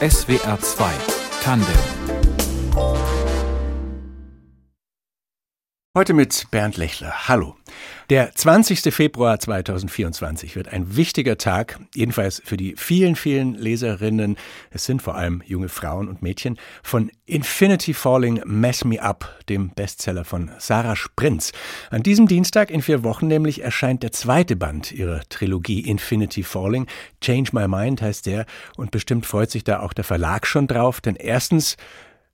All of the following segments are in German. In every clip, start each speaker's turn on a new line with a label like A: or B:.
A: SWR 2 Tandem
B: Heute mit Bernd Lechler. Hallo. Der 20. Februar 2024 wird ein wichtiger Tag, jedenfalls für die vielen, vielen Leserinnen, es sind vor allem junge Frauen und Mädchen, von Infinity Falling Mess Me Up, dem Bestseller von Sarah Sprinz. An diesem Dienstag in vier Wochen nämlich erscheint der zweite Band ihrer Trilogie Infinity Falling. Change My Mind heißt der und bestimmt freut sich da auch der Verlag schon drauf, denn erstens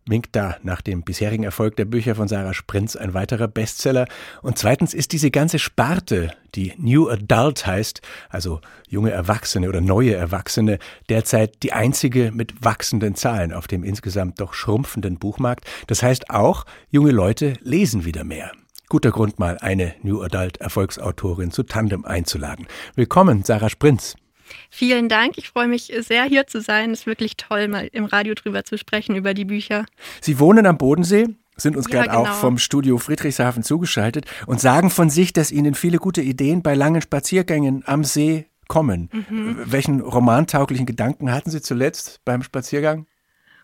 B: winkt da nach dem bisherigen Erfolg der Bücher von Sarah Sprinz ein weiterer Bestseller. Und zweitens ist diese ganze Sparte, die New Adult heißt, also junge Erwachsene oder neue Erwachsene, derzeit die einzige mit wachsenden Zahlen auf dem insgesamt doch schrumpfenden Buchmarkt. Das heißt auch, junge Leute lesen wieder mehr. Guter Grund mal eine New Adult Erfolgsautorin zu Tandem einzuladen. Willkommen, Sarah Sprinz.
C: Vielen Dank. Ich freue mich sehr, hier zu sein. Es ist wirklich toll, mal im Radio drüber zu sprechen, über die Bücher.
B: Sie wohnen am Bodensee, sind uns ja, gerade genau. auch vom Studio Friedrichshafen zugeschaltet und sagen von sich, dass Ihnen viele gute Ideen bei langen Spaziergängen am See kommen. Mhm. Welchen romantauglichen Gedanken hatten Sie zuletzt beim Spaziergang?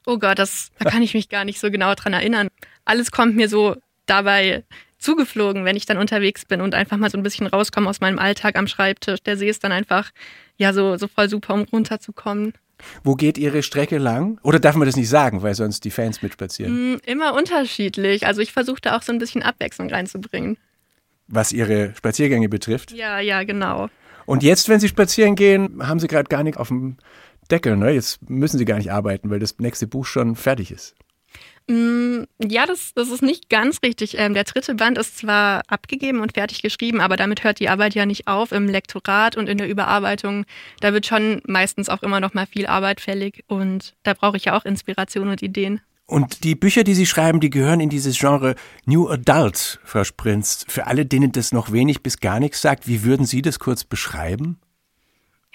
C: Oh Gott, das, da kann ich mich gar nicht so genau dran erinnern. Alles kommt mir so dabei zugeflogen, wenn ich dann unterwegs bin und einfach mal so ein bisschen rauskomme aus meinem Alltag am Schreibtisch. Der See ist dann einfach ja so, so voll super, um runterzukommen.
B: Wo geht Ihre Strecke lang? Oder darf man das nicht sagen, weil sonst die Fans mitspazieren?
C: Mm, immer unterschiedlich. Also ich versuche da auch so ein bisschen Abwechslung reinzubringen.
B: Was Ihre Spaziergänge betrifft?
C: Ja, ja, genau.
B: Und jetzt, wenn Sie spazieren gehen, haben Sie gerade gar nicht auf dem Deckel. Ne? Jetzt müssen Sie gar nicht arbeiten, weil das nächste Buch schon fertig ist.
C: Mm, ja, das, das ist nicht ganz richtig. Ähm, der dritte Band ist zwar abgegeben und fertig geschrieben, aber damit hört die Arbeit ja nicht auf. Im Lektorat und in der Überarbeitung, da wird schon meistens auch immer noch mal viel Arbeit fällig und da brauche ich ja auch Inspiration und Ideen.
B: Und die Bücher, die Sie schreiben, die gehören in dieses Genre New Adult, Frau Sprinz. Für alle, denen das noch wenig bis gar nichts sagt, wie würden Sie das kurz beschreiben?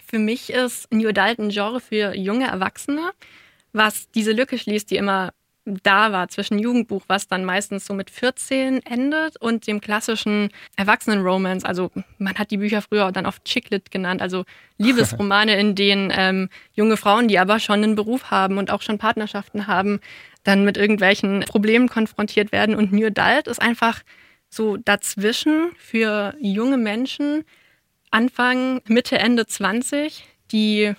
C: Für mich ist New Adult ein Genre für junge Erwachsene, was diese Lücke schließt, die immer da war zwischen Jugendbuch, was dann meistens so mit 14 endet, und dem klassischen Erwachsenen-Romance. Also man hat die Bücher früher dann oft Chicklit genannt, also Liebesromane, in denen ähm, junge Frauen, die aber schon einen Beruf haben und auch schon Partnerschaften haben, dann mit irgendwelchen Problemen konfrontiert werden. Und New Adult ist einfach so dazwischen für junge Menschen, Anfang, Mitte, Ende 20, die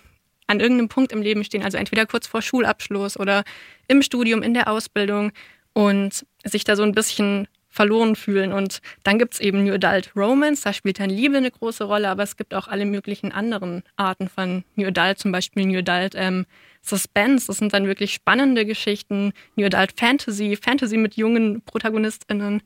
C: an irgendeinem Punkt im Leben stehen, also entweder kurz vor Schulabschluss oder im Studium, in der Ausbildung und sich da so ein bisschen verloren fühlen. Und dann gibt es eben New Adult Romance, da spielt dann Liebe eine große Rolle, aber es gibt auch alle möglichen anderen Arten von New Adult, zum Beispiel New Adult ähm, Suspense, das sind dann wirklich spannende Geschichten, New Adult Fantasy, Fantasy mit jungen ProtagonistInnen.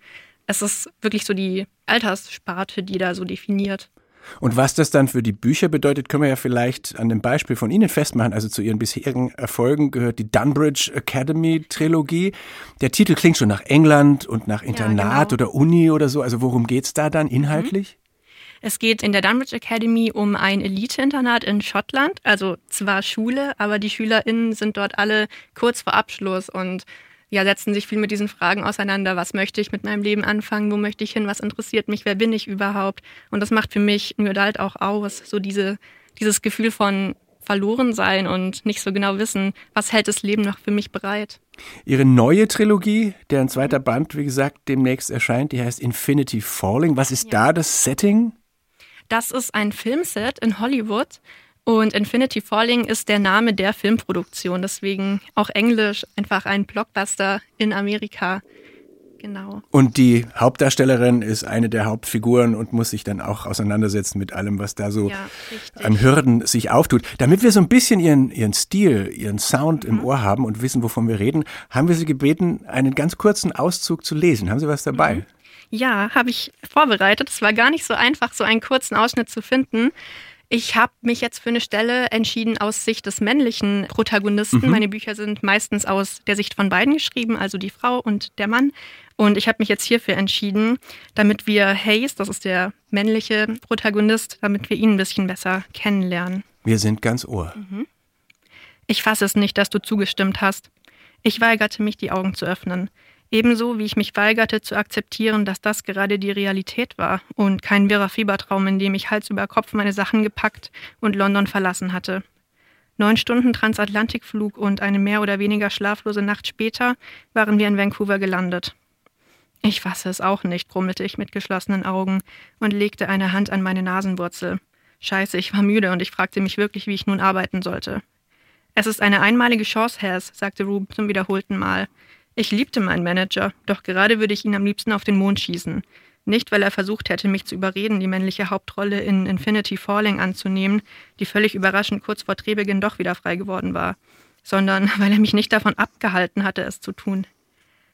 C: Es ist wirklich so die Alterssparte, die da so definiert.
B: Und was das dann für die Bücher bedeutet, können wir ja vielleicht an dem Beispiel von Ihnen festmachen. Also zu Ihren bisherigen Erfolgen gehört die Dunbridge Academy Trilogie. Der Titel klingt schon nach England und nach Internat ja, genau. oder Uni oder so. Also worum geht es da dann inhaltlich?
C: Mhm. Es geht in der Dunbridge Academy um ein Elite-Internat in Schottland. Also zwar Schule, aber die SchülerInnen sind dort alle kurz vor Abschluss und ja, setzen sich viel mit diesen Fragen auseinander. Was möchte ich mit meinem Leben anfangen? Wo möchte ich hin? Was interessiert mich? Wer bin ich überhaupt? Und das macht für mich New Adult auch aus, so diese, dieses Gefühl von verloren sein und nicht so genau wissen, was hält das Leben noch für mich bereit.
B: Ihre neue Trilogie, deren zweiter Band, wie gesagt, demnächst erscheint, die heißt Infinity Falling. Was ist ja. da das Setting?
C: Das ist ein Filmset in Hollywood und Infinity Falling ist der Name der Filmproduktion, deswegen auch Englisch, einfach ein Blockbuster in Amerika. Genau.
B: Und die Hauptdarstellerin ist eine der Hauptfiguren und muss sich dann auch auseinandersetzen mit allem, was da so ja, an Hürden sich auftut. Damit wir so ein bisschen ihren, ihren Stil, ihren Sound mhm. im Ohr haben und wissen, wovon wir reden, haben wir Sie gebeten, einen ganz kurzen Auszug zu lesen. Haben Sie was dabei? Mhm.
C: Ja, habe ich vorbereitet. Es war gar nicht so einfach, so einen kurzen Ausschnitt zu finden. Ich habe mich jetzt für eine Stelle entschieden aus Sicht des männlichen Protagonisten. Mhm. Meine Bücher sind meistens aus der Sicht von beiden geschrieben, also die Frau und der Mann. Und ich habe mich jetzt hierfür entschieden, damit wir Hayes, das ist der männliche Protagonist, damit wir ihn ein bisschen besser kennenlernen.
B: Wir sind ganz Ohr.
C: Mhm. Ich fasse es nicht, dass du zugestimmt hast. Ich weigerte mich, die Augen zu öffnen. Ebenso wie ich mich weigerte zu akzeptieren, dass das gerade die Realität war und kein wirrer Fiebertraum, in dem ich Hals über Kopf meine Sachen gepackt und London verlassen hatte. Neun Stunden Transatlantikflug und eine mehr oder weniger schlaflose Nacht später waren wir in Vancouver gelandet. Ich fasse es auch nicht, brummelte ich mit geschlossenen Augen und legte eine Hand an meine Nasenwurzel. Scheiße, ich war müde und ich fragte mich wirklich, wie ich nun arbeiten sollte. Es ist eine einmalige Chance, Hess, sagte Rube zum wiederholten Mal. Ich liebte meinen Manager, doch gerade würde ich ihn am liebsten auf den Mond schießen. Nicht, weil er versucht hätte, mich zu überreden, die männliche Hauptrolle in Infinity Falling anzunehmen, die völlig überraschend kurz vor Drehbeginn doch wieder frei geworden war, sondern weil er mich nicht davon abgehalten hatte, es zu tun.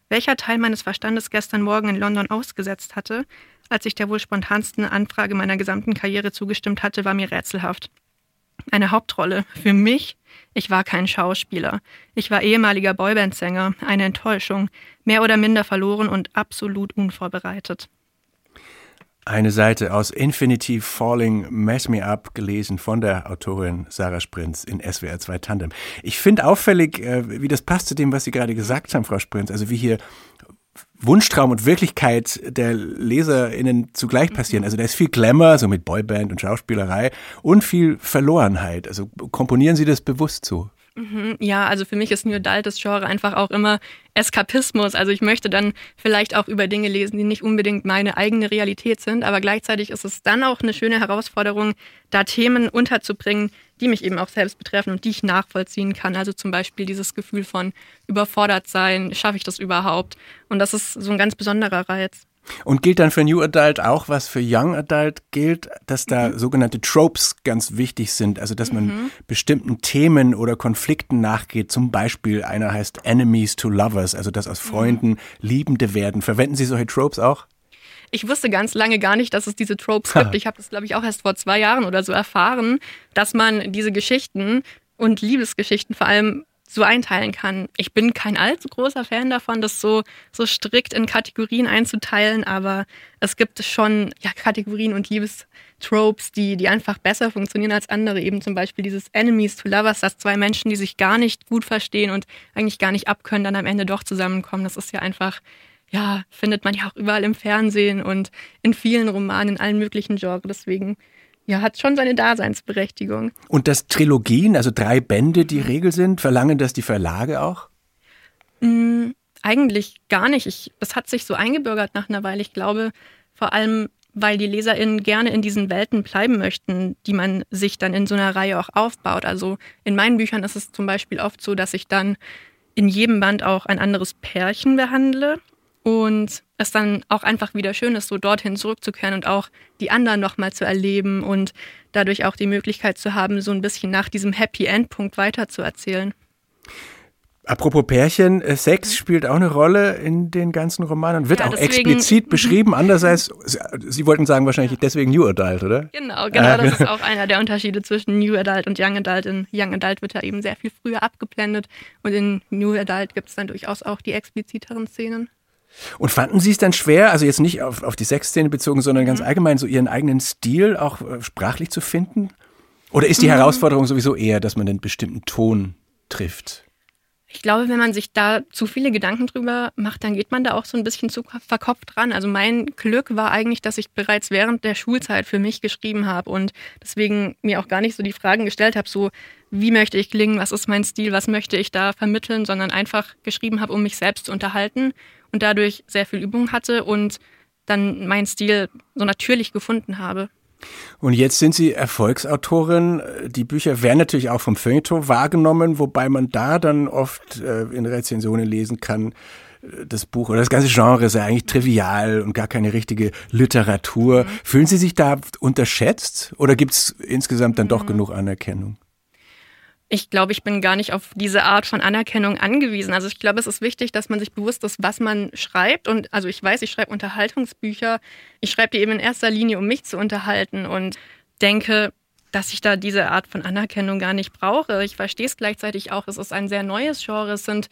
C: Welcher Teil meines Verstandes gestern Morgen in London ausgesetzt hatte, als ich der wohl spontansten Anfrage meiner gesamten Karriere zugestimmt hatte, war mir rätselhaft. Eine Hauptrolle. Für mich? Ich war kein Schauspieler. Ich war ehemaliger Boybandsänger. Eine Enttäuschung. Mehr oder minder verloren und absolut unvorbereitet.
B: Eine Seite aus Infinity Falling Mess Me Up gelesen von der Autorin Sarah Sprinz in SWR 2 Tandem. Ich finde auffällig, äh, wie das passt zu dem, was Sie gerade gesagt haben, Frau Sprinz. Also wie hier Wunschtraum und Wirklichkeit der LeserInnen zugleich passieren. Also da ist viel Glamour, so mit Boyband und Schauspielerei und viel Verlorenheit. Also komponieren Sie das bewusst so?
C: Mhm, ja, also für mich ist New Adult das Genre einfach auch immer Eskapismus. Also ich möchte dann vielleicht auch über Dinge lesen, die nicht unbedingt meine eigene Realität sind, aber gleichzeitig ist es dann auch eine schöne Herausforderung, da Themen unterzubringen, die mich eben auch selbst betreffen und die ich nachvollziehen kann. Also zum Beispiel dieses Gefühl von überfordert sein, schaffe ich das überhaupt? Und das ist so ein ganz besonderer Reiz.
B: Und gilt dann für New Adult auch, was für Young Adult gilt, dass da mhm. sogenannte Tropes ganz wichtig sind, also dass man mhm. bestimmten Themen oder Konflikten nachgeht. Zum Beispiel einer heißt Enemies to Lovers, also dass aus mhm. Freunden mhm. Liebende werden. Verwenden Sie solche Tropes auch?
C: Ich wusste ganz lange gar nicht, dass es diese Tropes gibt. Ich habe das, glaube ich, auch erst vor zwei Jahren oder so erfahren, dass man diese Geschichten und Liebesgeschichten vor allem so einteilen kann. Ich bin kein allzu großer Fan davon, das so, so strikt in Kategorien einzuteilen, aber es gibt schon ja, Kategorien und Liebestropes, die, die einfach besser funktionieren als andere. Eben zum Beispiel dieses Enemies to Lovers, dass zwei Menschen, die sich gar nicht gut verstehen und eigentlich gar nicht abkönnen, dann am Ende doch zusammenkommen. Das ist ja einfach, ja, findet man ja auch überall im Fernsehen und in vielen Romanen, in allen möglichen Genres. Deswegen ja, hat schon seine Daseinsberechtigung.
B: Und dass Trilogien, also drei Bände, die Regel sind, verlangen das die Verlage auch?
C: Mm, eigentlich gar nicht. Ich, das hat sich so eingebürgert nach einer Weile. Ich glaube, vor allem, weil die LeserInnen gerne in diesen Welten bleiben möchten, die man sich dann in so einer Reihe auch aufbaut. Also in meinen Büchern ist es zum Beispiel oft so, dass ich dann in jedem Band auch ein anderes Pärchen behandle und es dann auch einfach wieder schön ist, so dorthin zurückzukehren und auch die anderen nochmal zu erleben und dadurch auch die Möglichkeit zu haben, so ein bisschen nach diesem Happy End Punkt weiterzuerzählen.
B: Apropos Pärchen, äh, Sex spielt auch eine Rolle in den ganzen Romanen, wird ja, auch explizit beschrieben. Andererseits, Sie wollten sagen wahrscheinlich deswegen New Adult, oder?
C: Genau, genau. Das ist auch einer der Unterschiede zwischen New Adult und Young Adult. In Young Adult wird ja eben sehr viel früher abgeblendet und in New Adult gibt es dann durchaus auch die expliziteren Szenen.
B: Und fanden Sie es dann schwer, also jetzt nicht auf, auf die Sexszene bezogen, sondern ganz mhm. allgemein so Ihren eigenen Stil auch äh, sprachlich zu finden? Oder ist die mhm. Herausforderung sowieso eher, dass man einen bestimmten Ton trifft?
C: Ich glaube, wenn man sich da zu viele Gedanken drüber macht, dann geht man da auch so ein bisschen zu verkopft dran. Also mein Glück war eigentlich, dass ich bereits während der Schulzeit für mich geschrieben habe und deswegen mir auch gar nicht so die Fragen gestellt habe, so wie möchte ich klingen, was ist mein Stil, was möchte ich da vermitteln, sondern einfach geschrieben habe, um mich selbst zu unterhalten und dadurch sehr viel Übung hatte und dann meinen Stil so natürlich gefunden habe.
B: Und jetzt sind Sie Erfolgsautorin. Die Bücher werden natürlich auch vom Feuilleton wahrgenommen, wobei man da dann oft äh, in Rezensionen lesen kann, äh, das Buch oder das ganze Genre sei eigentlich trivial und gar keine richtige Literatur. Mhm. Fühlen Sie sich da unterschätzt oder gibt es insgesamt dann doch mhm. genug Anerkennung?
C: Ich glaube, ich bin gar nicht auf diese Art von Anerkennung angewiesen. Also ich glaube, es ist wichtig, dass man sich bewusst ist, was man schreibt. Und also ich weiß, ich schreibe Unterhaltungsbücher. Ich schreibe die eben in erster Linie, um mich zu unterhalten und denke, dass ich da diese Art von Anerkennung gar nicht brauche. Ich verstehe es gleichzeitig auch. Es ist ein sehr neues Genre. Es sind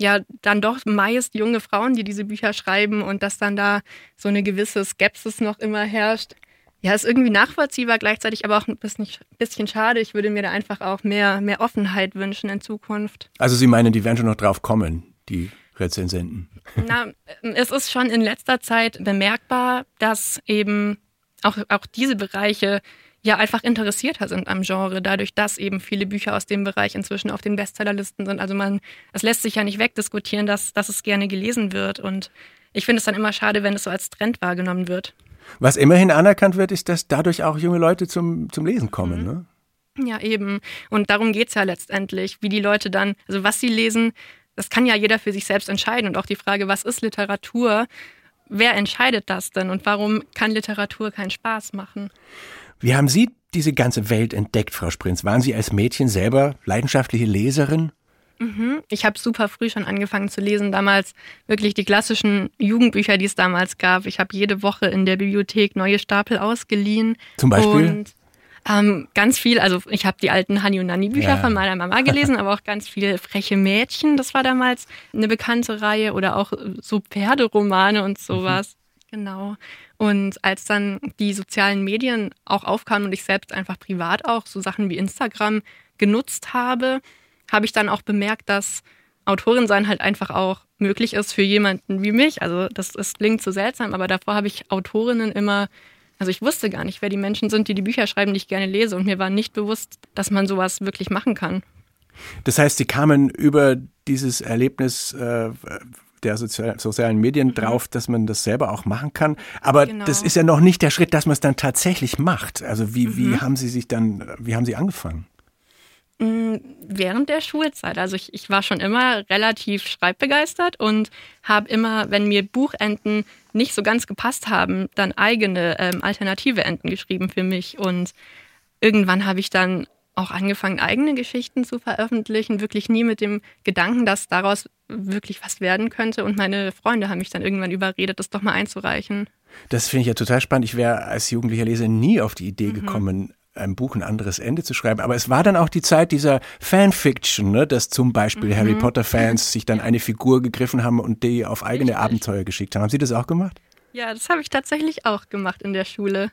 C: ja dann doch meist junge Frauen, die diese Bücher schreiben und dass dann da so eine gewisse Skepsis noch immer herrscht. Ja, ist irgendwie nachvollziehbar, gleichzeitig aber auch ein bisschen, schade. Ich würde mir da einfach auch mehr, mehr Offenheit wünschen in Zukunft.
B: Also Sie meinen, die werden schon noch drauf kommen, die Rezensenten?
C: Na, es ist schon in letzter Zeit bemerkbar, dass eben auch, auch diese Bereiche ja einfach interessierter sind am Genre, dadurch, dass eben viele Bücher aus dem Bereich inzwischen auf den Bestsellerlisten sind. Also man, es lässt sich ja nicht wegdiskutieren, dass, dass es gerne gelesen wird. Und ich finde es dann immer schade, wenn es so als Trend wahrgenommen wird.
B: Was immerhin anerkannt wird, ist, dass dadurch auch junge Leute zum, zum Lesen kommen. Mhm. Ne?
C: Ja, eben. Und darum geht es ja letztendlich, wie die Leute dann, also was sie lesen, das kann ja jeder für sich selbst entscheiden. Und auch die Frage, was ist Literatur? Wer entscheidet das denn und warum kann Literatur keinen Spaß machen?
B: Wie haben Sie diese ganze Welt entdeckt, Frau Sprinz? Waren Sie als Mädchen selber leidenschaftliche Leserin?
C: Mhm. Ich habe super früh schon angefangen zu lesen. Damals wirklich die klassischen Jugendbücher, die es damals gab. Ich habe jede Woche in der Bibliothek neue Stapel ausgeliehen.
B: Zum Beispiel? Und
C: ähm, ganz viel, also ich habe die alten Hani und Nani Bücher ja. von meiner Mama gelesen, aber auch ganz viele freche Mädchen. Das war damals eine bekannte Reihe oder auch so Pferderomane und sowas. Mhm. Genau. Und als dann die sozialen Medien auch aufkamen und ich selbst einfach privat auch so Sachen wie Instagram genutzt habe, habe ich dann auch bemerkt, dass Autorin sein halt einfach auch möglich ist für jemanden wie mich. Also das, das klingt so seltsam, aber davor habe ich Autorinnen immer, also ich wusste gar nicht, wer die Menschen sind, die die Bücher schreiben, die ich gerne lese. Und mir war nicht bewusst, dass man sowas wirklich machen kann.
B: Das heißt, Sie kamen über dieses Erlebnis äh, der sozial, sozialen Medien mhm. drauf, dass man das selber auch machen kann. Aber genau. das ist ja noch nicht der Schritt, dass man es dann tatsächlich macht. Also wie, mhm. wie haben Sie sich dann, wie haben Sie angefangen?
C: Mm, während der Schulzeit. Also ich, ich war schon immer relativ schreibbegeistert und habe immer, wenn mir Buchenden nicht so ganz gepasst haben, dann eigene ähm, alternative Enden geschrieben für mich. Und irgendwann habe ich dann auch angefangen, eigene Geschichten zu veröffentlichen, wirklich nie mit dem Gedanken, dass daraus wirklich was werden könnte. Und meine Freunde haben mich dann irgendwann überredet, das doch mal einzureichen.
B: Das finde ich ja total spannend. Ich wäre als jugendlicher Leser nie auf die Idee mhm. Einem Buch ein anderes Ende zu schreiben. Aber es war dann auch die Zeit dieser Fanfiction, ne, dass zum Beispiel mhm. Harry Potter-Fans sich dann eine Figur gegriffen haben und die auf eigene Richtig. Abenteuer geschickt haben. Haben Sie das auch gemacht?
C: Ja, das habe ich tatsächlich auch gemacht in der Schule.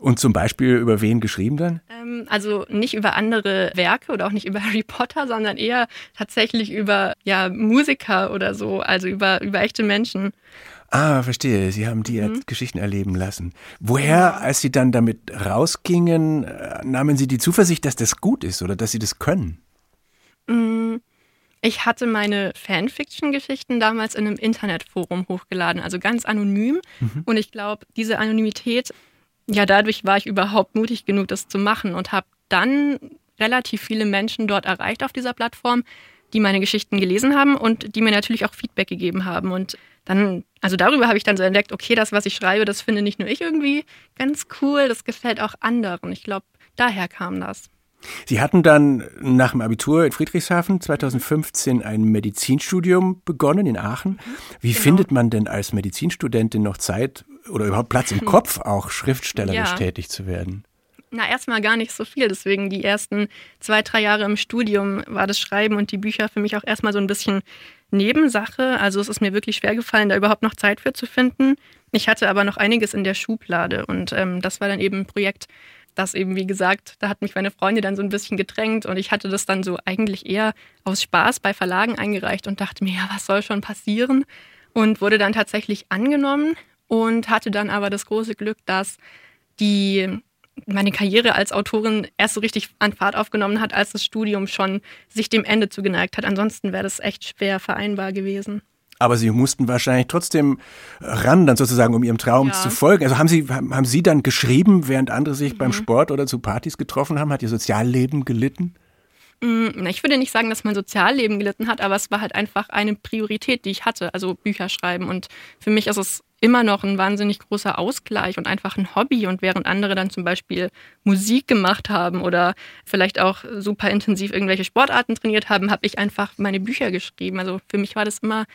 B: Und zum Beispiel über wen geschrieben dann?
C: Ähm, also nicht über andere Werke oder auch nicht über Harry Potter, sondern eher tatsächlich über ja, Musiker oder so, also über, über echte Menschen.
B: Ah, verstehe. Sie haben die mhm. Geschichten erleben lassen. Woher, als Sie dann damit rausgingen, äh, nahmen Sie die Zuversicht, dass das gut ist oder dass Sie das können?
C: Mm, ich hatte meine Fanfiction-Geschichten damals in einem Internetforum hochgeladen, also ganz anonym. Mhm. Und ich glaube, diese Anonymität, ja, dadurch war ich überhaupt mutig genug, das zu machen und habe dann relativ viele Menschen dort erreicht auf dieser Plattform, die meine Geschichten gelesen haben und die mir natürlich auch Feedback gegeben haben. Und dann, also darüber habe ich dann so entdeckt, okay, das, was ich schreibe, das finde nicht nur ich irgendwie ganz cool, das gefällt auch anderen. Ich glaube, daher kam das.
B: Sie hatten dann nach dem Abitur in Friedrichshafen 2015 ein Medizinstudium begonnen in Aachen. Wie genau. findet man denn als Medizinstudentin noch Zeit oder überhaupt Platz im Kopf, auch schriftstellerisch ja. tätig zu werden?
C: Na, erstmal gar nicht so viel. Deswegen die ersten zwei, drei Jahre im Studium war das Schreiben und die Bücher für mich auch erstmal so ein bisschen Nebensache. Also es ist mir wirklich schwer gefallen, da überhaupt noch Zeit für zu finden. Ich hatte aber noch einiges in der Schublade und ähm, das war dann eben ein Projekt, das eben, wie gesagt, da hat mich meine Freundin dann so ein bisschen gedrängt und ich hatte das dann so eigentlich eher aus Spaß bei Verlagen eingereicht und dachte mir, ja, was soll schon passieren? Und wurde dann tatsächlich angenommen und hatte dann aber das große Glück, dass die meine Karriere als Autorin erst so richtig an Fahrt aufgenommen hat, als das Studium schon sich dem Ende zugeneigt hat. Ansonsten wäre das echt schwer vereinbar gewesen.
B: Aber Sie mussten wahrscheinlich trotzdem ran, dann sozusagen, um Ihrem Traum ja. zu folgen. Also haben Sie, haben Sie dann geschrieben, während andere sich mhm. beim Sport oder zu Partys getroffen haben? Hat Ihr Sozialleben gelitten?
C: Mm, ich würde nicht sagen, dass mein Sozialleben gelitten hat, aber es war halt einfach eine Priorität, die ich hatte, also Bücher schreiben. Und für mich ist es immer noch ein wahnsinnig großer Ausgleich und einfach ein Hobby. Und während andere dann zum Beispiel Musik gemacht haben oder vielleicht auch super intensiv irgendwelche Sportarten trainiert haben, habe ich einfach meine Bücher geschrieben. Also für mich war das immer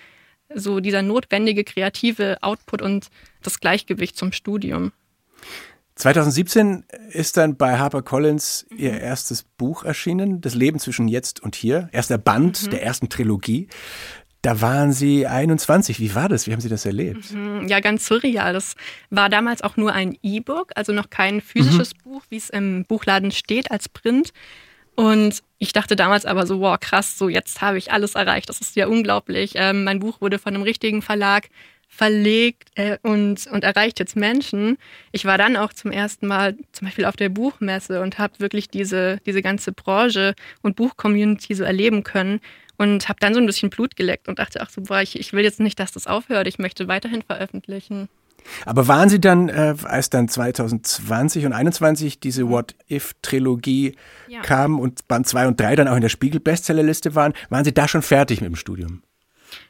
C: so dieser notwendige kreative Output und das Gleichgewicht zum Studium.
B: 2017 ist dann bei HarperCollins ihr erstes Buch erschienen, Das Leben zwischen jetzt und hier, erster Band mhm. der ersten Trilogie. Da waren Sie 21. Wie war das? Wie haben Sie das erlebt?
C: Mhm. Ja, ganz surreal. Das war damals auch nur ein E-Book, also noch kein physisches mhm. Buch, wie es im Buchladen steht als Print. Und ich dachte damals aber so, wow, krass, so jetzt habe ich alles erreicht. Das ist ja unglaublich. Ähm, mein Buch wurde von einem richtigen Verlag verlegt äh, und, und erreicht jetzt Menschen. Ich war dann auch zum ersten Mal zum Beispiel auf der Buchmesse und habe wirklich diese, diese ganze Branche und Buchcommunity so erleben können und habe dann so ein bisschen Blut geleckt und dachte, ach so, boah, ich, ich will jetzt nicht, dass das aufhört, ich möchte weiterhin veröffentlichen.
B: Aber waren Sie dann, äh, als dann 2020 und 2021 diese mhm. What-If-Trilogie ja. kam und Band 2 und 3 dann auch in der Spiegel-Bestsellerliste waren, waren Sie da schon fertig mit dem Studium?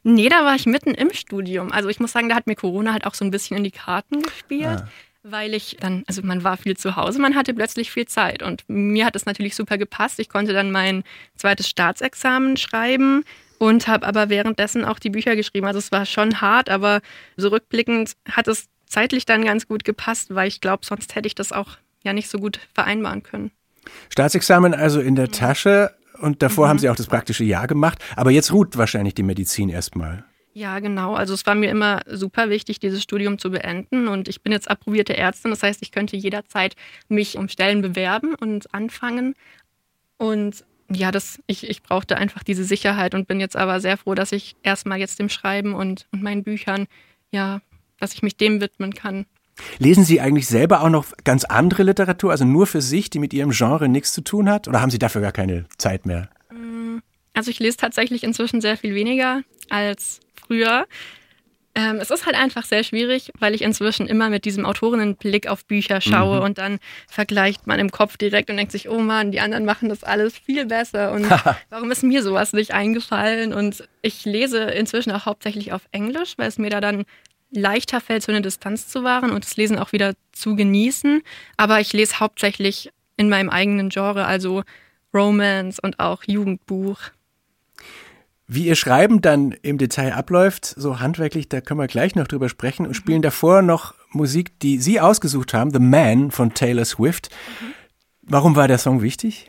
C: Nee, da war ich mitten im Studium. Also ich muss sagen, da hat mir Corona halt auch so ein bisschen in die Karten gespielt. Ah weil ich dann, also man war viel zu Hause, man hatte plötzlich viel Zeit und mir hat es natürlich super gepasst. Ich konnte dann mein zweites Staatsexamen schreiben und habe aber währenddessen auch die Bücher geschrieben. Also es war schon hart, aber so rückblickend hat es zeitlich dann ganz gut gepasst, weil ich glaube, sonst hätte ich das auch ja nicht so gut vereinbaren können.
B: Staatsexamen also in der Tasche und davor mhm. haben Sie auch das praktische Jahr gemacht, aber jetzt ruht wahrscheinlich die Medizin erstmal.
C: Ja, genau. Also es war mir immer super wichtig, dieses Studium zu beenden. Und ich bin jetzt approbierte Ärztin. Das heißt, ich könnte jederzeit mich um Stellen bewerben und anfangen. Und ja, das, ich, ich brauchte einfach diese Sicherheit und bin jetzt aber sehr froh, dass ich erstmal jetzt dem Schreiben und, und meinen Büchern, ja, dass ich mich dem widmen kann.
B: Lesen Sie eigentlich selber auch noch ganz andere Literatur, also nur für sich, die mit Ihrem Genre nichts zu tun hat? Oder haben Sie dafür gar keine Zeit mehr?
C: Mm, also ich lese tatsächlich inzwischen sehr viel weniger als früher. Ähm, es ist halt einfach sehr schwierig, weil ich inzwischen immer mit diesem Autorinnenblick auf Bücher schaue mhm. und dann vergleicht man im Kopf direkt und denkt sich, oh Mann, die anderen machen das alles viel besser und warum ist mir sowas nicht eingefallen? Und ich lese inzwischen auch hauptsächlich auf Englisch, weil es mir da dann leichter fällt, so eine Distanz zu wahren und das Lesen auch wieder zu genießen. Aber ich lese hauptsächlich in meinem eigenen Genre, also Romance und auch Jugendbuch.
B: Wie ihr Schreiben dann im Detail abläuft, so handwerklich, da können wir gleich noch drüber sprechen und spielen davor noch Musik, die Sie ausgesucht haben, The Man von Taylor Swift. Warum war der Song wichtig?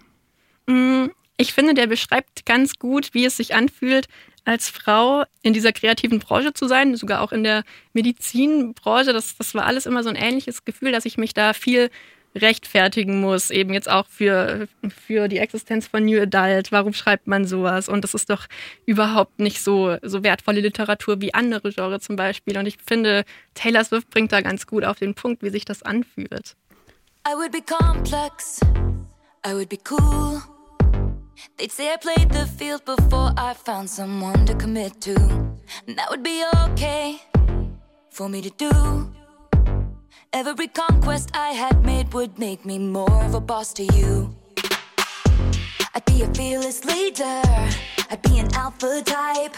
C: Mm, ich finde, der beschreibt ganz gut, wie es sich anfühlt, als Frau in dieser kreativen Branche zu sein, sogar auch in der Medizinbranche. Das, das war alles immer so ein ähnliches Gefühl, dass ich mich da viel rechtfertigen muss, eben jetzt auch für, für die Existenz von New Adult. Warum schreibt man sowas? Und das ist doch überhaupt nicht so, so wertvolle Literatur wie andere Genres zum Beispiel. Und ich finde, Taylor Swift bringt da ganz gut auf den Punkt, wie sich das anfühlt. I would be complex, I would be cool. They'd say I played the field before I found someone to commit to. And that would be okay for me to do. Every conquest I had made would make me more of a boss to you. I'd be a fearless leader, I'd be an alpha type.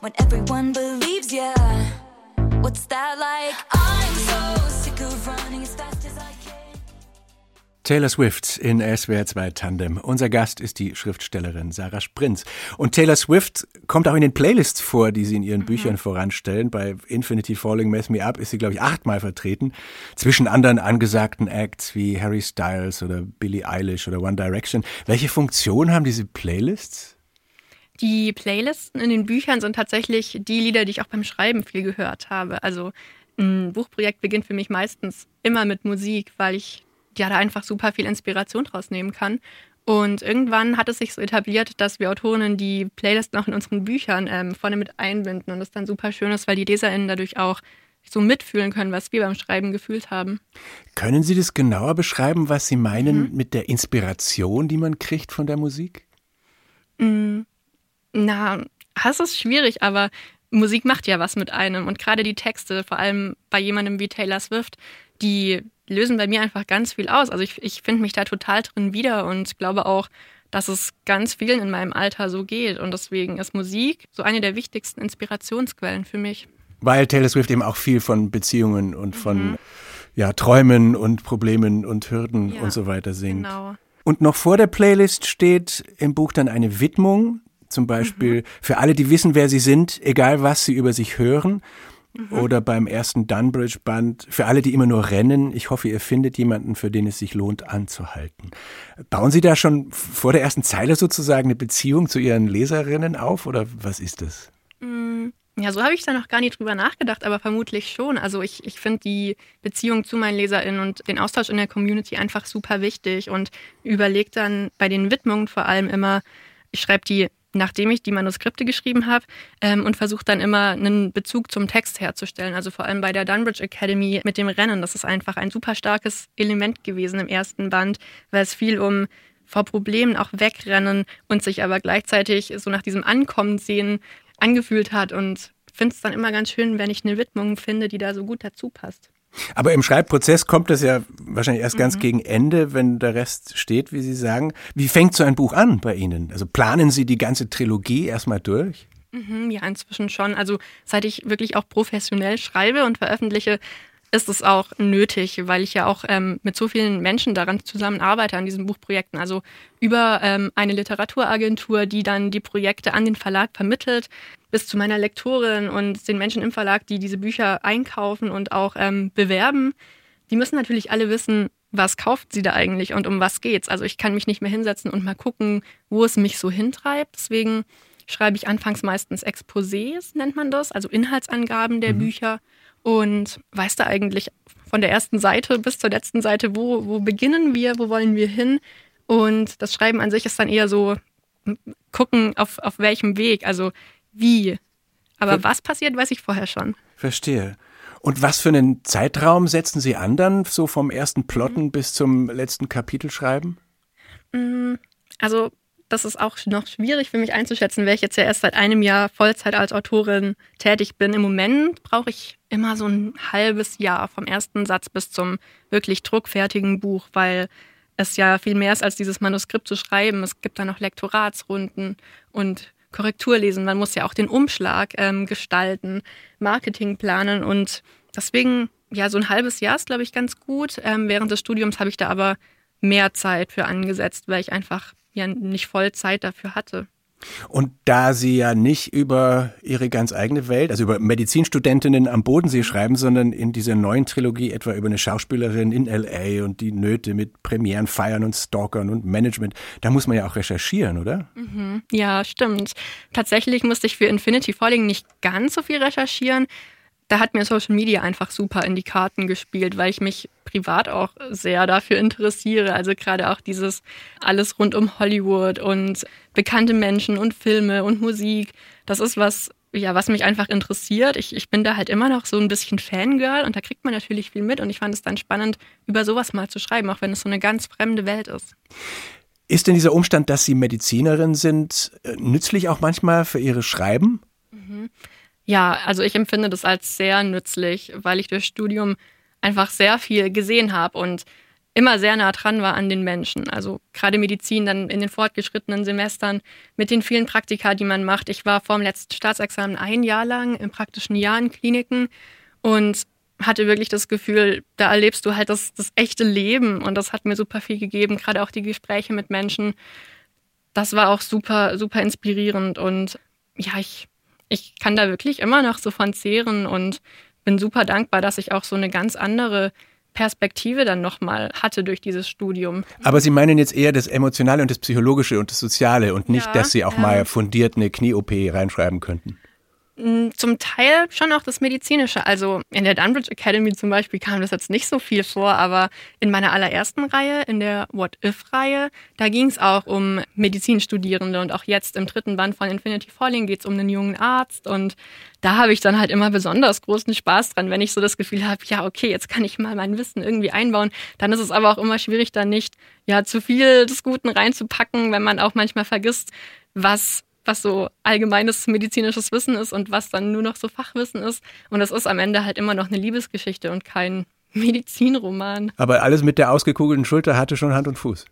C: When everyone believes ya, what's that like? I'm so sick of running as fast as I can.
B: Taylor Swift in SWR 2 Tandem. Unser Gast ist die Schriftstellerin Sarah Sprinz. Und Taylor Swift kommt auch in den Playlists vor, die sie in ihren mhm. Büchern voranstellen. Bei Infinity Falling Mess Me Up ist sie, glaube ich, achtmal vertreten. Zwischen anderen angesagten Acts wie Harry Styles oder Billie Eilish oder One Direction. Welche Funktion haben diese Playlists?
C: Die Playlisten in den Büchern sind tatsächlich die Lieder, die ich auch beim Schreiben viel gehört habe. Also ein Buchprojekt beginnt für mich meistens immer mit Musik, weil ich ja da einfach super viel Inspiration draus nehmen kann. Und irgendwann hat es sich so etabliert, dass wir Autorinnen die Playlist noch in unseren Büchern ähm, vorne mit einbinden und das dann super schön ist, weil die LeserInnen dadurch auch so mitfühlen können, was wir beim Schreiben gefühlt haben.
B: Können Sie das genauer beschreiben, was Sie meinen mhm. mit der Inspiration, die man kriegt von der Musik?
C: Mhm. Na, das ist schwierig, aber Musik macht ja was mit einem und gerade die Texte, vor allem bei jemandem wie Taylor Swift, die lösen bei mir einfach ganz viel aus. Also ich, ich finde mich da total drin wieder und glaube auch, dass es ganz vielen in meinem Alter so geht. Und deswegen ist Musik so eine der wichtigsten Inspirationsquellen für mich.
B: Weil Taylor Swift eben auch viel von Beziehungen und von mhm. ja, Träumen und Problemen und Hürden ja, und so weiter singt. Genau. Und noch vor der Playlist steht im Buch dann eine Widmung, zum Beispiel mhm. für alle, die wissen, wer sie sind, egal was sie über sich hören. Mhm. Oder beim ersten Dunbridge-Band, für alle, die immer nur rennen, ich hoffe, ihr findet jemanden, für den es sich lohnt, anzuhalten. Bauen Sie da schon vor der ersten Zeile sozusagen eine Beziehung zu Ihren Leserinnen auf oder was ist das?
C: Mm, ja, so habe ich da noch gar nicht drüber nachgedacht, aber vermutlich schon. Also ich, ich finde die Beziehung zu meinen LeserInnen und den Austausch in der Community einfach super wichtig und überlege dann bei den Widmungen vor allem immer, ich schreibe die nachdem ich die Manuskripte geschrieben habe ähm, und versuche dann immer einen Bezug zum Text herzustellen. Also vor allem bei der Dunbridge Academy mit dem Rennen. Das ist einfach ein super starkes Element gewesen im ersten Band, weil es viel um vor Problemen auch wegrennen und sich aber gleichzeitig so nach diesem Ankommen sehen angefühlt hat und finde es dann immer ganz schön, wenn ich eine Widmung finde, die da so gut dazu passt.
B: Aber im Schreibprozess kommt das ja wahrscheinlich erst ganz mhm. gegen Ende, wenn der Rest steht, wie Sie sagen. Wie fängt so ein Buch an bei Ihnen? Also planen Sie die ganze Trilogie erstmal durch?
C: Mhm, ja, inzwischen schon. Also seit ich wirklich auch professionell schreibe und veröffentliche, ist es auch nötig, weil ich ja auch ähm, mit so vielen Menschen daran zusammenarbeite, an diesen Buchprojekten. Also über ähm, eine Literaturagentur, die dann die Projekte an den Verlag vermittelt, bis zu meiner Lektorin und den Menschen im Verlag, die diese Bücher einkaufen und auch ähm, bewerben. Die müssen natürlich alle wissen, was kauft sie da eigentlich und um was geht's. Also ich kann mich nicht mehr hinsetzen und mal gucken, wo es mich so hintreibt. Deswegen schreibe ich anfangs meistens Exposés, nennt man das, also Inhaltsangaben der mhm. Bücher und weiß da eigentlich von der ersten Seite bis zur letzten Seite, wo, wo beginnen wir, wo wollen wir hin. Und das Schreiben an sich ist dann eher so, gucken, auf, auf welchem Weg, also wie. Aber Ver was passiert, weiß ich vorher schon.
B: Verstehe. Und was für einen Zeitraum setzen Sie an dann, so vom ersten Plotten mhm. bis zum letzten Kapitel schreiben?
C: Mm, also das ist auch noch schwierig für mich einzuschätzen, weil ich jetzt ja erst seit einem Jahr Vollzeit als Autorin tätig bin. Im Moment brauche ich immer so ein halbes Jahr vom ersten Satz bis zum wirklich druckfertigen Buch, weil es ja viel mehr ist als dieses Manuskript zu schreiben. Es gibt da noch Lektoratsrunden und Korrekturlesen. Man muss ja auch den Umschlag ähm, gestalten, Marketing planen und deswegen, ja, so ein halbes Jahr ist, glaube ich, ganz gut. Ähm, während des Studiums habe ich da aber mehr Zeit für angesetzt, weil ich einfach ja nicht voll Zeit dafür hatte.
B: Und da Sie ja nicht über Ihre ganz eigene Welt, also über Medizinstudentinnen am Bodensee schreiben, sondern in dieser neuen Trilogie etwa über eine Schauspielerin in LA und die Nöte mit Premieren, Feiern und Stalkern und Management, da muss man ja auch recherchieren, oder?
C: Mhm. Ja, stimmt. Tatsächlich musste ich für Infinity Falling nicht ganz so viel recherchieren da hat mir Social Media einfach super in die Karten gespielt, weil ich mich privat auch sehr dafür interessiere. Also gerade auch dieses alles rund um Hollywood und bekannte Menschen und Filme und Musik. Das ist was, ja, was mich einfach interessiert. Ich, ich bin da halt immer noch so ein bisschen Fangirl und da kriegt man natürlich viel mit und ich fand es dann spannend, über sowas mal zu schreiben, auch wenn es so eine ganz fremde Welt ist.
B: Ist denn dieser Umstand, dass Sie Medizinerin sind, äh, nützlich auch manchmal für Ihre Schreiben?
C: Mhm. Ja, also ich empfinde das als sehr nützlich, weil ich durch Studium einfach sehr viel gesehen habe und immer sehr nah dran war an den Menschen. Also gerade Medizin dann in den fortgeschrittenen Semestern mit den vielen Praktika, die man macht. Ich war vor dem letzten Staatsexamen ein Jahr lang im praktischen Jahr in Kliniken und hatte wirklich das Gefühl, da erlebst du halt das, das echte Leben und das hat mir super viel gegeben, gerade auch die Gespräche mit Menschen. Das war auch super, super inspirierend und ja, ich ich kann da wirklich immer noch so von zehren und bin super dankbar, dass ich auch so eine ganz andere Perspektive dann nochmal hatte durch dieses Studium.
B: Aber Sie meinen jetzt eher das Emotionale und das Psychologische und das Soziale und nicht, ja, dass Sie auch ja. mal fundiert eine Knie-OP reinschreiben könnten.
C: Zum Teil schon auch das Medizinische. Also in der Dunbridge Academy zum Beispiel kam das jetzt nicht so viel vor, aber in meiner allerersten Reihe, in der What If-Reihe, da ging es auch um Medizinstudierende und auch jetzt im dritten Band von Infinity Falling geht es um einen jungen Arzt und da habe ich dann halt immer besonders großen Spaß dran, wenn ich so das Gefühl habe, ja, okay, jetzt kann ich mal mein Wissen irgendwie einbauen. Dann ist es aber auch immer schwierig, da nicht ja zu viel des Guten reinzupacken, wenn man auch manchmal vergisst, was was so allgemeines medizinisches Wissen ist und was dann nur noch so Fachwissen ist. Und das ist am Ende halt immer noch eine Liebesgeschichte und kein Medizinroman.
B: Aber alles mit der ausgekugelten Schulter hatte schon Hand und Fuß.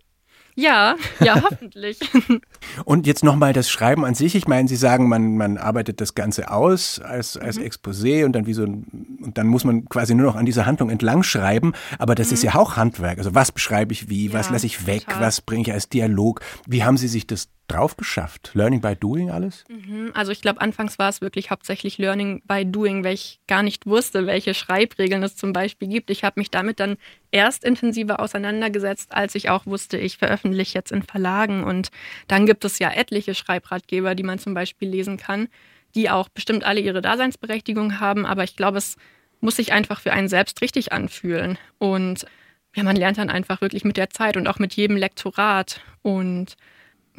C: Ja, ja, hoffentlich.
B: und jetzt nochmal das Schreiben an sich. Ich meine, Sie sagen, man, man arbeitet das Ganze aus als, als mhm. Exposé und dann wie so und dann muss man quasi nur noch an dieser Handlung entlang schreiben. Aber das mhm. ist ja auch Handwerk. Also was beschreibe ich wie, ja, was lasse ich weg, total. was bringe ich als Dialog? Wie haben Sie sich das drauf geschafft? Learning by Doing alles?
C: Mhm, also ich glaube, anfangs war es wirklich hauptsächlich Learning by Doing, weil ich gar nicht wusste, welche Schreibregeln es zum Beispiel gibt. Ich habe mich damit dann erst intensiver auseinandergesetzt, als ich auch wusste, ich veröffentliche jetzt in Verlagen. Und dann gibt es ja etliche Schreibratgeber, die man zum Beispiel lesen kann, die auch bestimmt alle ihre Daseinsberechtigung haben. Aber ich glaube, es muss sich einfach für einen selbst richtig anfühlen. Und ja, man lernt dann einfach wirklich mit der Zeit und auch mit jedem Lektorat. Und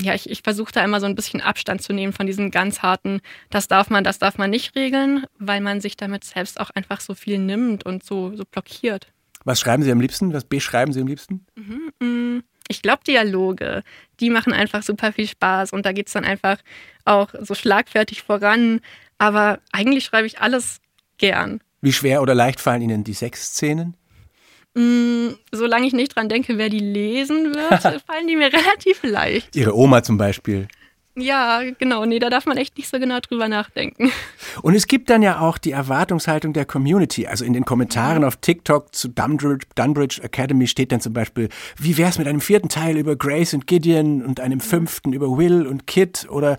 C: ja, ich, ich versuche da immer so ein bisschen Abstand zu nehmen von diesem ganz harten, das darf man, das darf man nicht regeln, weil man sich damit selbst auch einfach so viel nimmt und so, so blockiert.
B: Was schreiben Sie am liebsten? Was beschreiben Sie am liebsten?
C: Mhm, mm, ich glaube, Dialoge, die machen einfach super viel Spaß und da geht es dann einfach auch so schlagfertig voran. Aber eigentlich schreibe ich alles gern.
B: Wie schwer oder leicht fallen Ihnen die Sexszenen?
C: Mm, solange ich nicht dran denke, wer die lesen wird, fallen die mir relativ leicht.
B: Ihre Oma zum Beispiel.
C: Ja, genau. Nee, da darf man echt nicht so genau drüber nachdenken.
B: Und es gibt dann ja auch die Erwartungshaltung der Community. Also in den Kommentaren auf TikTok zu Dunbridge, Dunbridge Academy steht dann zum Beispiel, wie wär's mit einem vierten Teil über Grace und Gideon und einem fünften über Will und Kit oder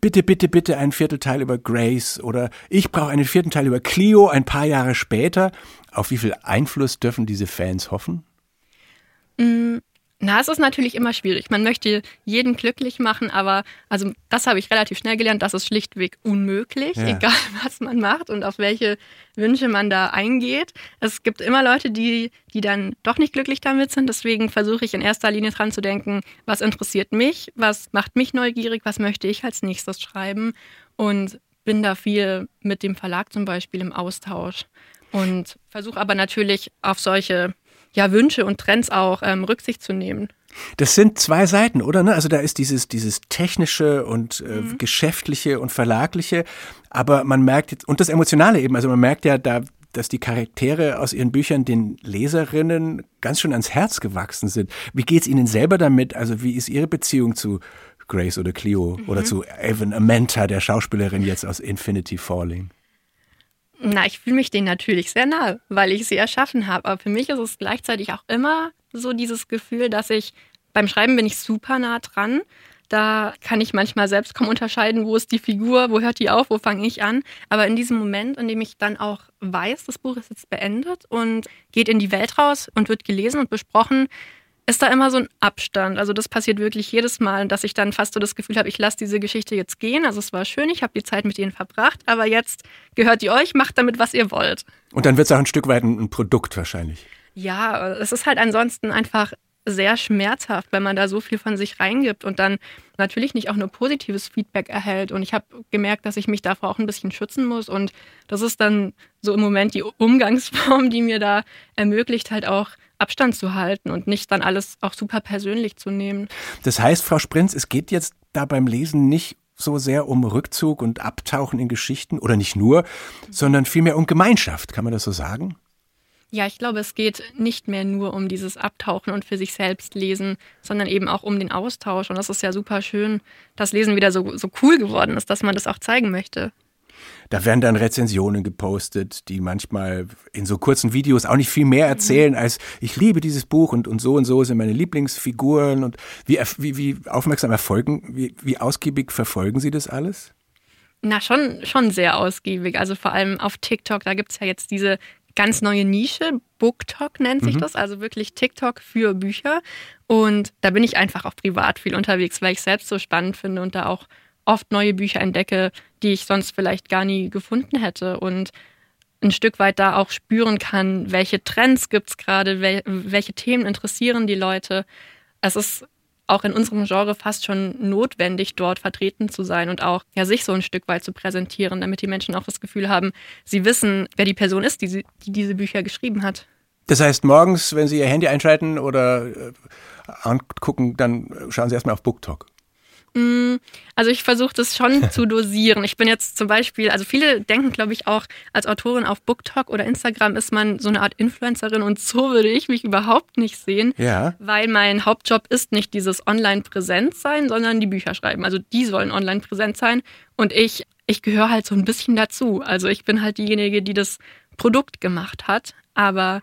B: bitte, bitte, bitte einen Viertelteil über Grace oder ich brauche einen vierten Teil über Clio ein paar Jahre später. Auf wie viel Einfluss dürfen diese Fans hoffen?
C: Mm, na, es ist natürlich immer schwierig. Man möchte jeden glücklich machen, aber also das habe ich relativ schnell gelernt, das ist schlichtweg unmöglich, ja. egal was man macht und auf welche Wünsche man da eingeht. Es gibt immer Leute, die, die dann doch nicht glücklich damit sind. Deswegen versuche ich in erster Linie dran zu denken, was interessiert mich, was macht mich neugierig, was möchte ich als nächstes schreiben und bin da viel mit dem Verlag zum Beispiel im Austausch und versuche aber natürlich auf solche ja, Wünsche und Trends auch ähm, Rücksicht zu nehmen.
B: Das sind zwei Seiten, oder? Ne? Also da ist dieses, dieses technische und äh, mhm. geschäftliche und verlagliche, aber man merkt jetzt, und das Emotionale eben, also man merkt ja da, dass die Charaktere aus ihren Büchern den Leserinnen ganz schön ans Herz gewachsen sind. Wie geht's Ihnen selber damit? Also wie ist Ihre Beziehung zu Grace oder Cleo mhm. oder zu Evan Amenta, der Schauspielerin jetzt aus Infinity Falling?
C: Na, ich fühle mich denen natürlich sehr nahe, weil ich sie erschaffen habe. Aber für mich ist es gleichzeitig auch immer so dieses Gefühl, dass ich beim Schreiben bin ich super nah dran. Da kann ich manchmal selbst kaum unterscheiden, wo ist die Figur, wo hört die auf, wo fange ich an. Aber in diesem Moment, in dem ich dann auch weiß, das Buch ist jetzt beendet und geht in die Welt raus und wird gelesen und besprochen, ist da immer so ein Abstand. Also das passiert wirklich jedes Mal, dass ich dann fast so das Gefühl habe, ich lasse diese Geschichte jetzt gehen. Also es war schön, ich habe die Zeit mit ihnen verbracht, aber jetzt gehört die euch, macht damit, was ihr wollt.
B: Und dann wird es auch ein Stück weit ein Produkt wahrscheinlich.
C: Ja, es ist halt ansonsten einfach sehr schmerzhaft, wenn man da so viel von sich reingibt und dann natürlich nicht auch nur positives Feedback erhält. Und ich habe gemerkt, dass ich mich davor auch ein bisschen schützen muss. Und das ist dann so im Moment die Umgangsform, die mir da ermöglicht, halt auch Abstand zu halten und nicht dann alles auch super persönlich zu nehmen.
B: Das heißt, Frau Sprinz, es geht jetzt da beim Lesen nicht so sehr um Rückzug und Abtauchen in Geschichten oder nicht nur, sondern vielmehr um Gemeinschaft. Kann man das so sagen?
C: Ja, ich glaube, es geht nicht mehr nur um dieses Abtauchen und für sich selbst lesen, sondern eben auch um den Austausch. Und das ist ja super schön, dass Lesen wieder so, so cool geworden ist, dass man das auch zeigen möchte.
B: Da werden dann Rezensionen gepostet, die manchmal in so kurzen Videos auch nicht viel mehr erzählen als ich liebe dieses Buch und, und so und so sind meine Lieblingsfiguren und wie, wie, wie aufmerksam erfolgen, wie, wie ausgiebig verfolgen Sie das alles?
C: Na, schon, schon sehr ausgiebig. Also vor allem auf TikTok, da gibt es ja jetzt diese ganz neue Nische. BookTok nennt sich mhm. das, also wirklich TikTok für Bücher. Und da bin ich einfach auch privat viel unterwegs, weil ich selbst so spannend finde und da auch oft neue Bücher entdecke, die ich sonst vielleicht gar nie gefunden hätte und ein Stück weit da auch spüren kann, welche Trends gibt es gerade, wel welche Themen interessieren die Leute. Es ist auch in unserem Genre fast schon notwendig, dort vertreten zu sein und auch ja, sich so ein Stück weit zu präsentieren, damit die Menschen auch das Gefühl haben, sie wissen, wer die Person ist, die, die diese Bücher geschrieben hat.
B: Das heißt, morgens, wenn Sie Ihr Handy einschalten oder äh, angucken, dann schauen Sie erstmal auf BookTok.
C: Mm, also ich versuche das schon zu dosieren. Ich bin jetzt zum Beispiel, also viele denken, glaube ich, auch als Autorin auf BookTok oder Instagram ist man so eine Art Influencerin und so würde ich mich überhaupt nicht sehen,
B: ja.
C: weil mein Hauptjob ist nicht dieses Online-Präsenz sein, sondern die Bücher schreiben. Also die sollen online präsent sein und ich, ich gehöre halt so ein bisschen dazu. Also ich bin halt diejenige, die das Produkt gemacht hat, aber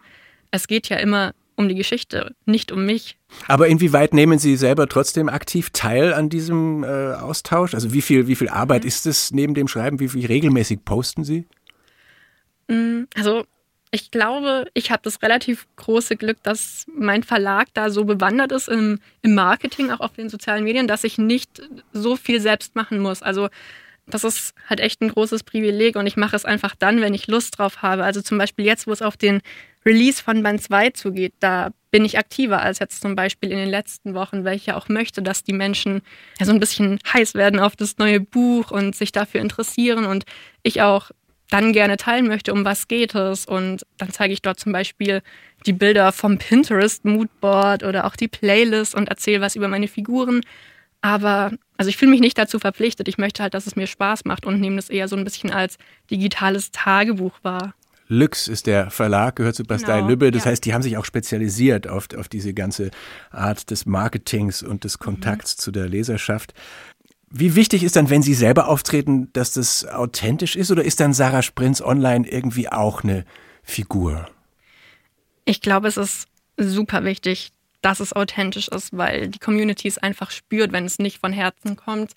C: es geht ja immer um die Geschichte, nicht um mich.
B: Aber inwieweit nehmen Sie selber trotzdem aktiv teil an diesem äh, Austausch? Also wie viel, wie viel Arbeit mhm. ist es neben dem Schreiben? Wie, wie regelmäßig posten Sie?
C: Mm, also ich glaube, ich habe das relativ große Glück, dass mein Verlag da so bewandert ist im, im Marketing, auch auf den sozialen Medien, dass ich nicht so viel selbst machen muss. Also das ist halt echt ein großes Privileg und ich mache es einfach dann, wenn ich Lust drauf habe. Also zum Beispiel jetzt, wo es auf den Release von Band 2 zugeht, da bin ich aktiver als jetzt zum Beispiel in den letzten Wochen, weil ich ja auch möchte, dass die Menschen ja so ein bisschen heiß werden auf das neue Buch und sich dafür interessieren und ich auch dann gerne teilen möchte, um was geht es. Und dann zeige ich dort zum Beispiel die Bilder vom Pinterest Moodboard oder auch die Playlist und erzähle was über meine Figuren. Aber also ich fühle mich nicht dazu verpflichtet. Ich möchte halt, dass es mir Spaß macht und nehme das eher so ein bisschen als digitales Tagebuch wahr.
B: Lüx ist der Verlag, gehört zu Bastei genau, Lübbe. Das ja. heißt, die haben sich auch spezialisiert auf, auf diese ganze Art des Marketings und des Kontakts mhm. zu der Leserschaft. Wie wichtig ist dann, wenn Sie selber auftreten, dass das authentisch ist oder ist dann Sarah Sprinz online irgendwie auch eine Figur?
C: Ich glaube, es ist super wichtig, dass es authentisch ist, weil die Community es einfach spürt, wenn es nicht von Herzen kommt.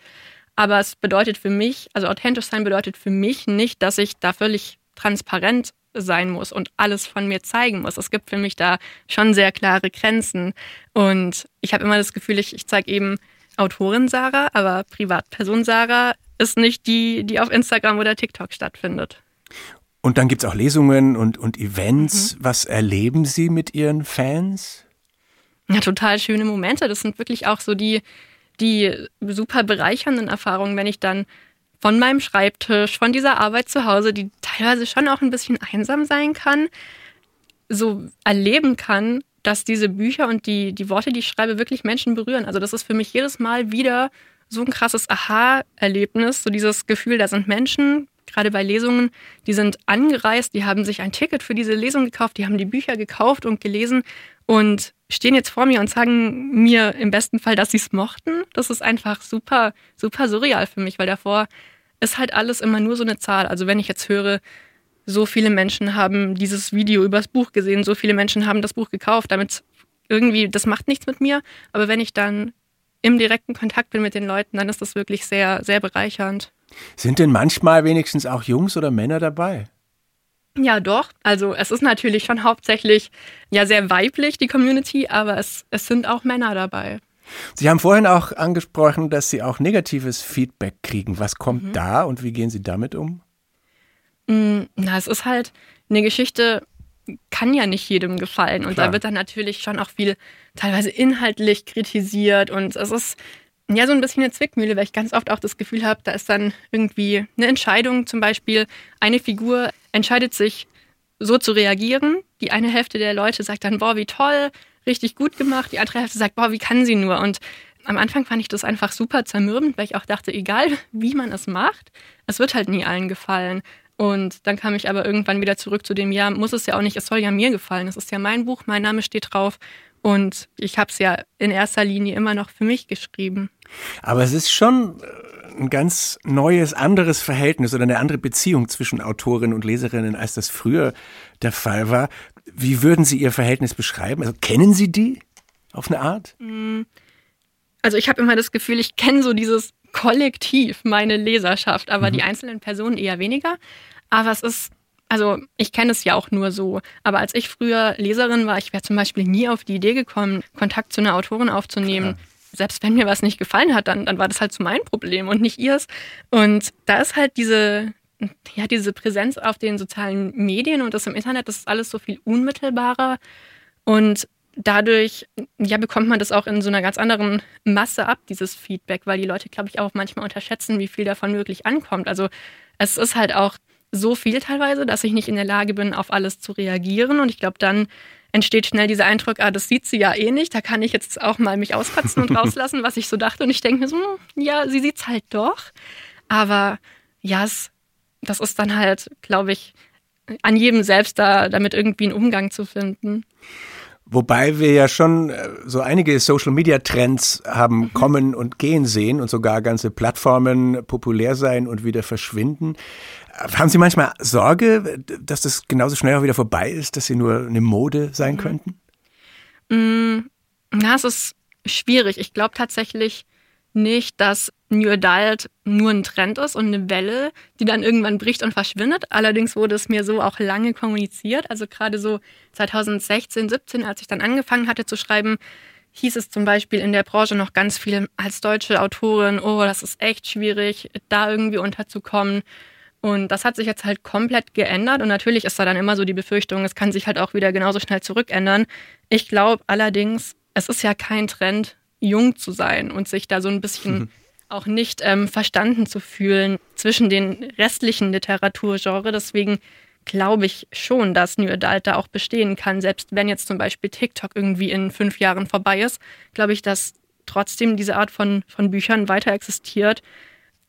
C: Aber es bedeutet für mich, also authentisch sein bedeutet für mich nicht, dass ich da völlig transparent sein muss und alles von mir zeigen muss. Es gibt für mich da schon sehr klare Grenzen. Und ich habe immer das Gefühl, ich, ich zeige eben Autorin Sarah, aber Privatperson Sarah ist nicht die, die auf Instagram oder TikTok stattfindet.
B: Und dann gibt es auch Lesungen und, und Events. Mhm. Was erleben Sie mit Ihren Fans?
C: Ja, total schöne Momente. Das sind wirklich auch so die, die super bereichernden Erfahrungen, wenn ich dann von meinem Schreibtisch, von dieser Arbeit zu Hause, die teilweise schon auch ein bisschen einsam sein kann, so erleben kann, dass diese Bücher und die, die Worte, die ich schreibe, wirklich Menschen berühren. Also das ist für mich jedes Mal wieder so ein krasses Aha-Erlebnis, so dieses Gefühl, da sind Menschen, gerade bei Lesungen, die sind angereist, die haben sich ein Ticket für diese Lesung gekauft, die haben die Bücher gekauft und gelesen und stehen jetzt vor mir und sagen mir im besten Fall, dass sie es mochten. Das ist einfach super, super surreal für mich, weil davor ist halt alles immer nur so eine Zahl. Also wenn ich jetzt höre, so viele Menschen haben dieses Video übers Buch gesehen, so viele Menschen haben das Buch gekauft, damit irgendwie, das macht nichts mit mir. Aber wenn ich dann im direkten Kontakt bin mit den Leuten, dann ist das wirklich sehr, sehr bereichernd.
B: Sind denn manchmal wenigstens auch Jungs oder Männer dabei?
C: Ja, doch. Also es ist natürlich schon hauptsächlich ja sehr weiblich, die Community, aber es, es sind auch Männer dabei.
B: Sie haben vorhin auch angesprochen, dass Sie auch negatives Feedback kriegen. Was kommt mhm. da und wie gehen Sie damit um?
C: Mm, na, es ist halt eine Geschichte, kann ja nicht jedem gefallen. Und Klar. da wird dann natürlich schon auch viel teilweise inhaltlich kritisiert. Und es ist ja so ein bisschen eine Zwickmühle, weil ich ganz oft auch das Gefühl habe, da ist dann irgendwie eine Entscheidung, zum Beispiel eine Figur entscheidet sich so zu reagieren. Die eine Hälfte der Leute sagt dann, boah, wie toll, richtig gut gemacht. Die andere Hälfte sagt, boah, wie kann sie nur? Und am Anfang fand ich das einfach super zermürbend, weil ich auch dachte, egal wie man es macht, es wird halt nie allen gefallen. Und dann kam ich aber irgendwann wieder zurück zu dem, ja, muss es ja auch nicht, es soll ja mir gefallen. Es ist ja mein Buch, mein Name steht drauf. Und ich habe es ja in erster Linie immer noch für mich geschrieben.
B: Aber es ist schon äh, ein ganz neues, anderes Verhältnis oder eine andere Beziehung zwischen Autorinnen und Leserinnen, als das früher der Fall war. Wie würden Sie Ihr Verhältnis beschreiben? Also kennen Sie die auf eine Art? Mm.
C: Also ich habe immer das Gefühl, ich kenne so dieses Kollektiv, meine Leserschaft, aber mhm. die einzelnen Personen eher weniger. Aber es ist also ich kenne es ja auch nur so. Aber als ich früher Leserin war, ich wäre zum Beispiel nie auf die Idee gekommen, Kontakt zu einer Autorin aufzunehmen. Klar. Selbst wenn mir was nicht gefallen hat, dann, dann war das halt so mein Problem und nicht ihrs. Und da ist halt diese, ja, diese Präsenz auf den sozialen Medien und das im Internet, das ist alles so viel unmittelbarer. Und dadurch ja, bekommt man das auch in so einer ganz anderen Masse ab, dieses Feedback, weil die Leute, glaube ich, auch manchmal unterschätzen, wie viel davon wirklich ankommt. Also es ist halt auch so viel teilweise, dass ich nicht in der Lage bin, auf alles zu reagieren. Und ich glaube, dann entsteht schnell dieser Eindruck, ah, das sieht sie ja eh nicht, da kann ich jetzt auch mal mich auskotzen und rauslassen, was ich so dachte. Und ich denke mir so, hm, ja, sie sieht's halt doch. Aber ja, es, das ist dann halt, glaube ich, an jedem selbst da, damit irgendwie einen Umgang zu finden.
B: Wobei wir ja schon äh, so einige Social-Media-Trends haben mhm. kommen und gehen sehen und sogar ganze Plattformen populär sein und wieder verschwinden. Haben Sie manchmal Sorge, dass das genauso schnell auch wieder vorbei ist, dass Sie nur eine Mode sein mhm. könnten?
C: Mm, na, es ist schwierig. Ich glaube tatsächlich nicht, dass New Adult nur ein Trend ist und eine Welle, die dann irgendwann bricht und verschwindet. Allerdings wurde es mir so auch lange kommuniziert. Also gerade so 2016, 17, als ich dann angefangen hatte zu schreiben, hieß es zum Beispiel in der Branche noch ganz viel als deutsche Autorin, oh, das ist echt schwierig, da irgendwie unterzukommen. Und das hat sich jetzt halt komplett geändert. Und natürlich ist da dann immer so die Befürchtung, es kann sich halt auch wieder genauso schnell zurückändern. Ich glaube allerdings, es ist ja kein Trend, jung zu sein und sich da so ein bisschen mhm. auch nicht ähm, verstanden zu fühlen zwischen den restlichen Literaturgenre. Deswegen glaube ich schon, dass New Adult da auch bestehen kann. Selbst wenn jetzt zum Beispiel TikTok irgendwie in fünf Jahren vorbei ist, glaube ich, dass trotzdem diese Art von, von Büchern weiter existiert.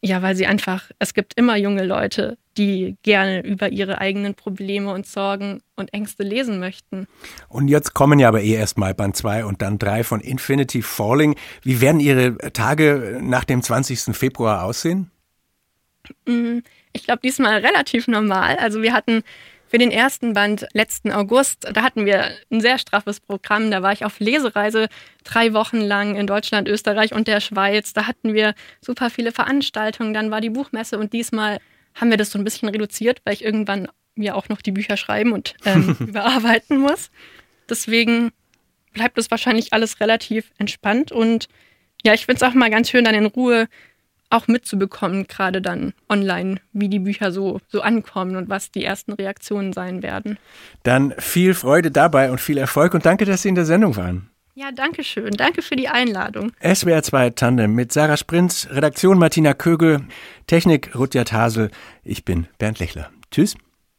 C: Ja, weil sie einfach, es gibt immer junge Leute, die gerne über ihre eigenen Probleme und Sorgen und Ängste lesen möchten.
B: Und jetzt kommen ja aber eh erstmal Band 2 und dann 3 von Infinity Falling. Wie werden Ihre Tage nach dem 20. Februar aussehen?
C: Mm, ich glaube, diesmal relativ normal. Also wir hatten für den ersten Band letzten August, da hatten wir ein sehr straffes Programm. Da war ich auf Lesereise drei Wochen lang in Deutschland, Österreich und der Schweiz. Da hatten wir super viele Veranstaltungen. Dann war die Buchmesse und diesmal haben wir das so ein bisschen reduziert, weil ich irgendwann mir auch noch die Bücher schreiben und ähm, überarbeiten muss. Deswegen bleibt es wahrscheinlich alles relativ entspannt und ja, ich finde es auch mal ganz schön, dann in Ruhe auch mitzubekommen, gerade dann online, wie die Bücher so, so ankommen und was die ersten Reaktionen sein werden.
B: Dann viel Freude dabei und viel Erfolg und danke, dass Sie in der Sendung waren.
C: Ja, danke schön. Danke für die Einladung.
B: SWR 2 Tandem mit Sarah Sprinz, Redaktion Martina Kögel, Technik Rutjert Hasel. Ich bin Bernd Lechler. Tschüss.